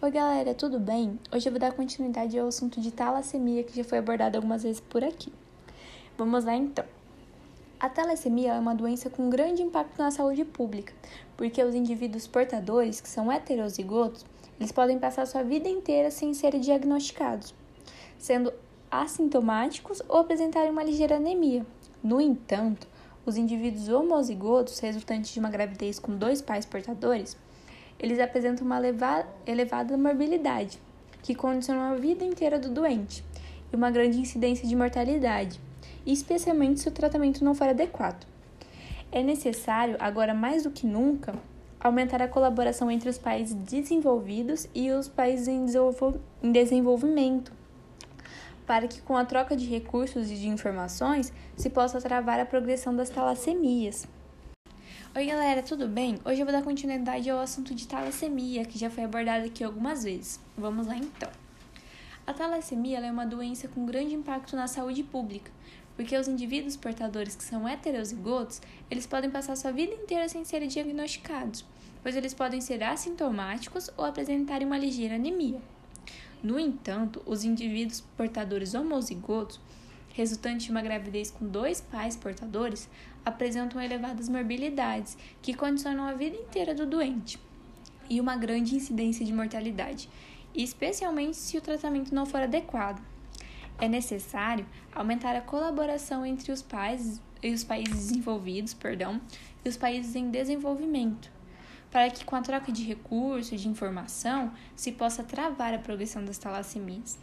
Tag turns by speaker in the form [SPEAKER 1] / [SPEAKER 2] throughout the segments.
[SPEAKER 1] Oi, galera, tudo bem? Hoje eu vou dar continuidade ao assunto de talassemia que já foi abordado algumas vezes por aqui. Vamos lá então. A talassemia é uma doença com grande impacto na saúde pública, porque os indivíduos portadores, que são heterozigotos, eles podem passar sua vida inteira sem serem diagnosticados, sendo assintomáticos ou apresentarem uma ligeira anemia. No entanto, os indivíduos homozigotos, resultantes de uma gravidez com dois pais portadores, eles apresentam uma elevada morbilidade, que condiciona a vida inteira do doente, e uma grande incidência de mortalidade, especialmente se o tratamento não for adequado. É necessário, agora mais do que nunca, aumentar a colaboração entre os países desenvolvidos e os países em desenvolvimento, para que com a troca de recursos e de informações se possa travar a progressão das talassemias. Oi, galera, tudo bem? Hoje eu vou dar continuidade ao assunto de talassemia, que já foi abordado aqui algumas vezes. Vamos lá então. A talassemia é uma doença com grande impacto na saúde pública, porque os indivíduos portadores que são heterozigotos, eles podem passar sua vida inteira sem serem diagnosticados, pois eles podem ser assintomáticos ou apresentarem uma ligeira anemia. No entanto, os indivíduos portadores homozigotos resultante de uma gravidez com dois pais portadores, apresentam elevadas morbilidades que condicionam a vida inteira do doente e uma grande incidência de mortalidade, especialmente se o tratamento não for adequado. É necessário aumentar a colaboração entre os pais e os países desenvolvidos, perdão, e os países em desenvolvimento, para que com a troca de recursos e de informação se possa travar a progressão das talassemias.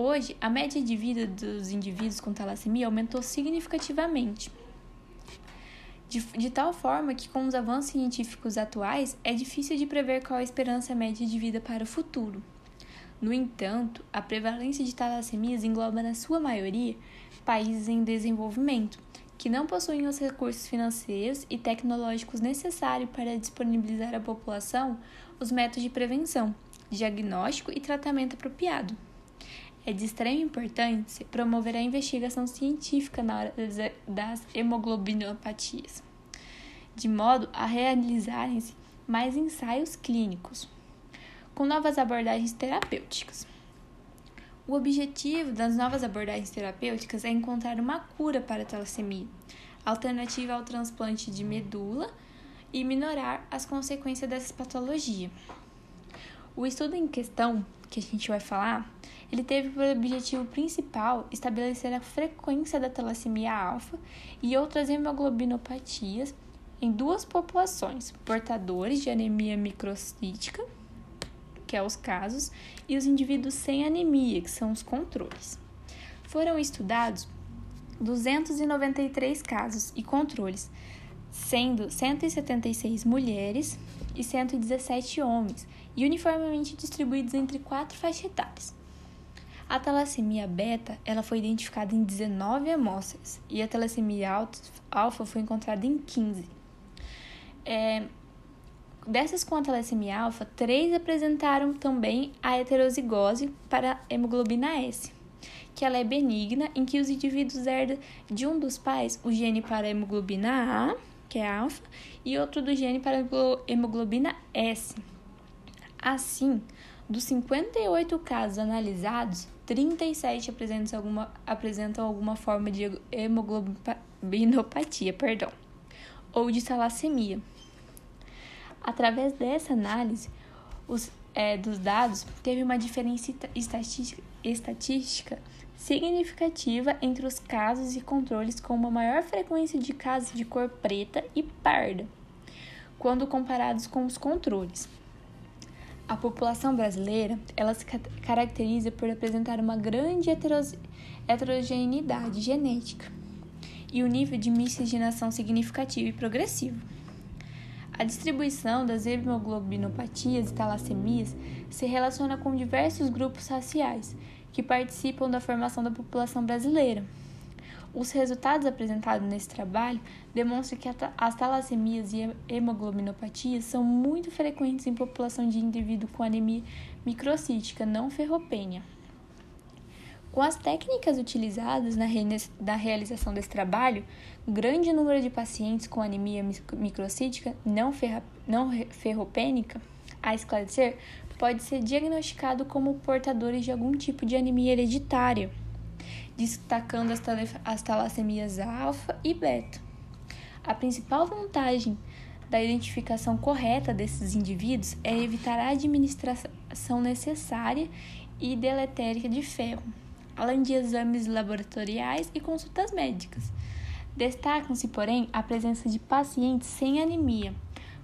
[SPEAKER 1] Hoje, a média de vida dos indivíduos com talassemia aumentou significativamente. De, de, tal forma que, com os avanços científicos atuais, é difícil de prever qual a esperança média de vida para o futuro. No entanto, a prevalência de talassemias engloba, na sua maioria, países em desenvolvimento, que não possuem os recursos financeiros e tecnológicos necessários para disponibilizar à população os métodos de prevenção, diagnóstico e tratamento apropriado é de extrema importância promover a investigação científica na hora das hemoglobinopatias, de modo a realizarem-se mais ensaios clínicos, com novas abordagens terapêuticas. O objetivo das novas abordagens terapêuticas é encontrar uma cura para a talassemia, alternativa ao transplante de medula e minorar as consequências dessa patologia. O estudo em questão que a gente vai falar ele teve por objetivo principal estabelecer a frequência da talassemia alfa e outras hemoglobinopatias em duas populações, portadores de anemia microcítica, que é os casos, e os indivíduos sem anemia, que são os controles. Foram estudados 293 casos e controles, sendo 176 mulheres e 117 homens, e uniformemente distribuídos entre quatro faixas etárias. A talassemia beta ela foi identificada em 19 amostras e a talassemia alfa foi encontrada em 15. É, dessas com a talassemia alfa, três apresentaram também a heterozigose para hemoglobina S, que ela é benigna, em que os indivíduos herdam de um dos pais o gene para hemoglobina A, que é alfa, e outro do gene para hemoglobina S. Assim, dos 58 casos analisados, 37 apresentam alguma, apresentam alguma forma de hemoglobinopatia, perdão, ou de talassemia. Através dessa análise os, é, dos dados, teve uma diferença estatística, estatística significativa entre os casos e controles com uma maior frequência de casos de cor preta e parda, quando comparados com os controles. A população brasileira, ela se caracteriza por apresentar uma grande heterogeneidade genética e um nível de miscigenação significativo e progressivo. A distribuição das hemoglobinopatias e talassemias se relaciona com diversos grupos raciais que participam da formação da população brasileira. Os resultados apresentados nesse trabalho demonstram que as talassemias e hemoglobinopatias são muito frequentes em população de indivíduo com anemia microcítica não ferropênia. Com as técnicas utilizadas na, re na realização desse trabalho, grande número de pacientes com anemia microcítica não, ferra não ferropênica, a esclarecer, pode ser diagnosticado como portadores de algum tipo de anemia hereditária, destacando as, as talassemias alfa e beta. A principal vantagem da identificação correta desses indivíduos é evitar a administração necessária e deletérica de ferro, além de exames laboratoriais e consultas médicas. Destacam-se, porém, a presença de pacientes sem anemia,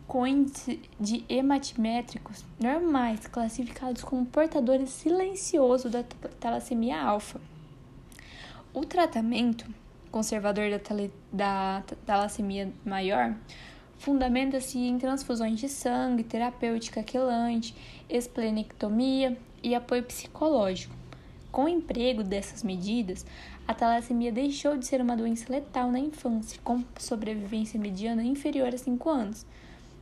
[SPEAKER 1] com índice de hematimétricos normais, classificados como portadores silenciosos da talassemia alfa. O tratamento conservador da, da talassemia maior fundamenta-se em transfusões de sangue, terapêutica quelante, esplenectomia e apoio psicológico. Com o emprego dessas medidas, a talassemia deixou de ser uma doença letal na infância, com sobrevivência mediana inferior a 5 anos,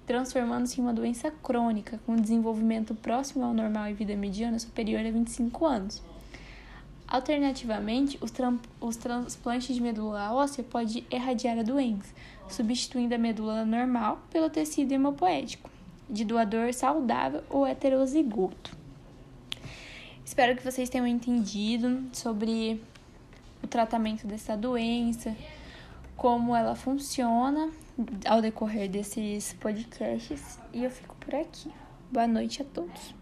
[SPEAKER 1] transformando-se em uma doença crônica, com desenvolvimento próximo ao normal e vida mediana superior a 25 anos. Alternativamente, os, os transplantes de medula óssea podem irradiar a doença, substituindo a medula normal pelo tecido hemopoético, de doador saudável ou heterozigoto. Espero que vocês tenham entendido sobre o tratamento dessa doença, como ela funciona ao decorrer desses podcasts. E eu fico por aqui. Boa noite a todos.